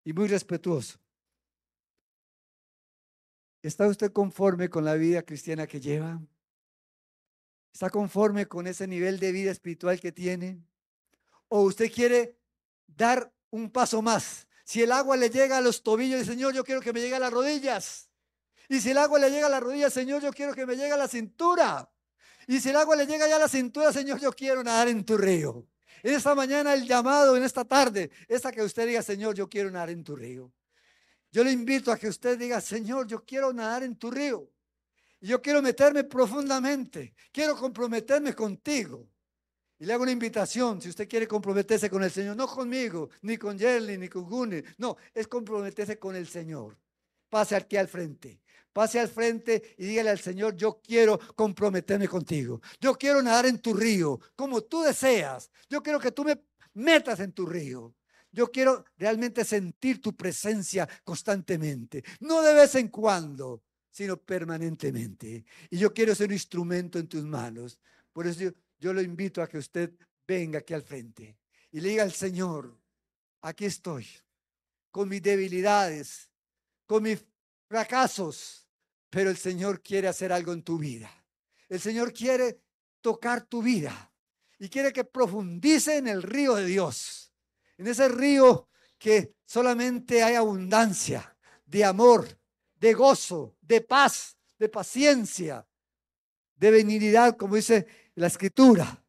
y muy respetuoso. ¿Está usted conforme con la vida cristiana que lleva? ¿Está conforme con ese nivel de vida espiritual que tiene? ¿O usted quiere dar un paso más? Si el agua le llega a los tobillos, Señor, yo quiero que me llegue a las rodillas. Y si el agua le llega a las rodillas, Señor, yo quiero que me llegue a la cintura. Y si el agua le llega ya a la cintura, Señor, yo quiero nadar en tu río. En esta mañana el llamado, en esta tarde, es a que usted diga, Señor, yo quiero nadar en tu río. Yo le invito a que usted diga, Señor, yo quiero nadar en tu río. Yo quiero meterme profundamente. Quiero comprometerme contigo. Y le hago una invitación, si usted quiere comprometerse con el Señor, no conmigo, ni con Yerly, ni con Gunnar, no, es comprometerse con el Señor. Pase aquí al frente, pase al frente y dígale al Señor, yo quiero comprometerme contigo. Yo quiero nadar en tu río, como tú deseas. Yo quiero que tú me metas en tu río. Yo quiero realmente sentir tu presencia constantemente, no de vez en cuando, sino permanentemente. Y yo quiero ser un instrumento en tus manos. Por eso yo, lo invito a que usted venga aquí al frente y le diga al Señor, aquí estoy, con mis debilidades, con mis fracasos, pero el Señor quiere hacer algo en tu vida. El Señor quiere tocar tu vida y quiere que profundice en el río de Dios en ese río que solamente hay abundancia de amor, de gozo, de paz, de paciencia, de benignidad, como dice la escritura,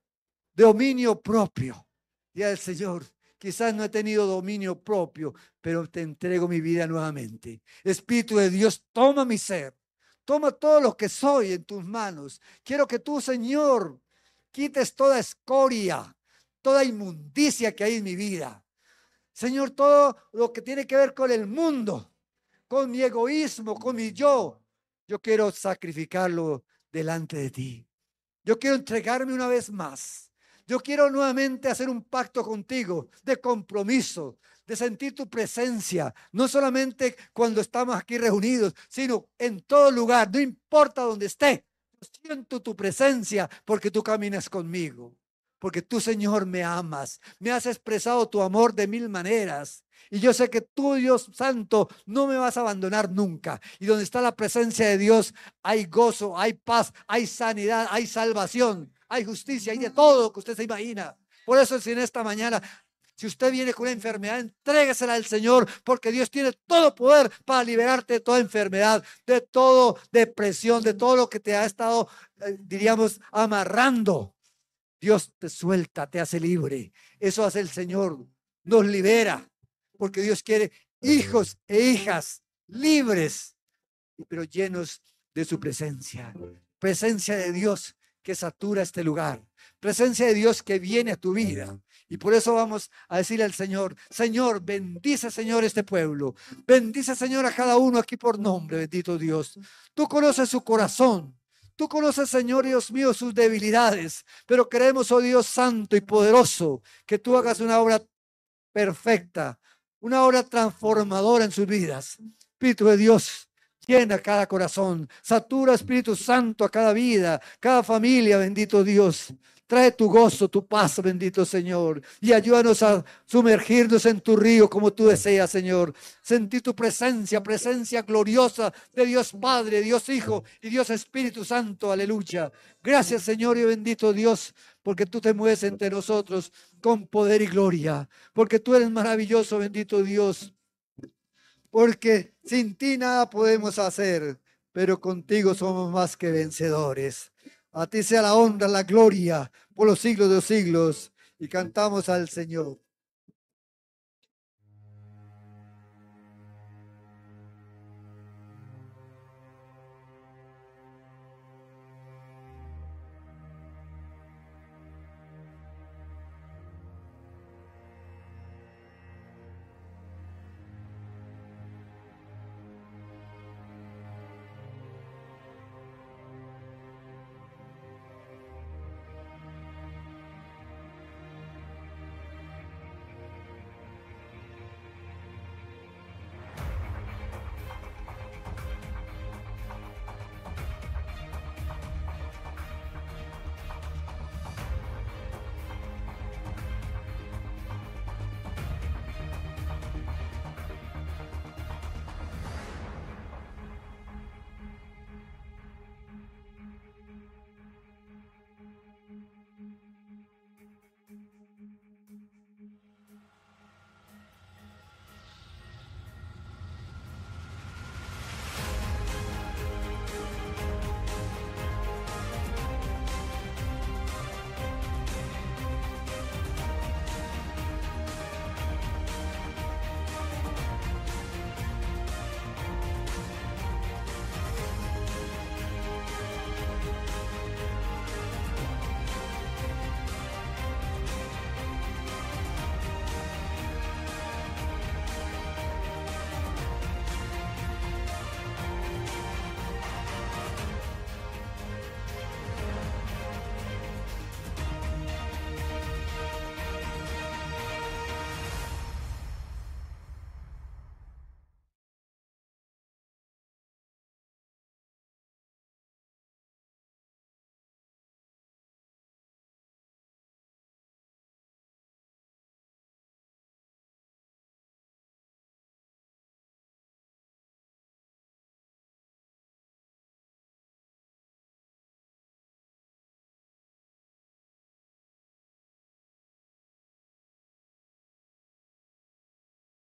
de dominio propio. Y al Señor, quizás no he tenido dominio propio, pero te entrego mi vida nuevamente. Espíritu de Dios, toma mi ser, toma todo lo que soy en tus manos. Quiero que tú, Señor, quites toda escoria, toda inmundicia que hay en mi vida. Señor, todo lo que tiene que ver con el mundo, con mi egoísmo, con mi yo, yo quiero sacrificarlo delante de ti. Yo quiero entregarme una vez más. Yo quiero nuevamente hacer un pacto contigo de compromiso, de sentir tu presencia, no solamente cuando estamos aquí reunidos, sino en todo lugar, no importa donde esté. Siento tu presencia porque tú caminas conmigo porque tú, Señor, me amas. Me has expresado tu amor de mil maneras. Y yo sé que tú, Dios Santo, no me vas a abandonar nunca. Y donde está la presencia de Dios, hay gozo, hay paz, hay sanidad, hay salvación, hay justicia, hay de todo lo que usted se imagina. Por eso, si en esta mañana si usted viene con una enfermedad, entréguesela al Señor, porque Dios tiene todo poder para liberarte de toda enfermedad, de toda depresión, de todo lo que te ha estado, eh, diríamos, amarrando. Dios te suelta, te hace libre. Eso hace el Señor. Nos libera. Porque Dios quiere hijos e hijas libres, pero llenos de su presencia. Presencia de Dios que satura este lugar. Presencia de Dios que viene a tu vida. Y por eso vamos a decirle al Señor, Señor, bendice Señor este pueblo. Bendice Señor a cada uno aquí por nombre, bendito Dios. Tú conoces su corazón. Tú conoces, Señor Dios mío, sus debilidades, pero queremos, oh Dios santo y poderoso, que tú hagas una obra perfecta, una obra transformadora en sus vidas. Espíritu de Dios, llena cada corazón, satura Espíritu Santo a cada vida, cada familia, bendito Dios. Trae tu gozo, tu paz, bendito Señor, y ayúdanos a sumergirnos en tu río como tú deseas, Señor. Sentir tu presencia, presencia gloriosa de Dios Padre, Dios Hijo y Dios Espíritu Santo. Aleluya. Gracias, Señor y bendito Dios, porque tú te mueves entre nosotros con poder y gloria, porque tú eres maravilloso, bendito Dios. Porque sin ti nada podemos hacer, pero contigo somos más que vencedores. A ti sea la honra, la gloria por los siglos de los siglos. Y cantamos al Señor.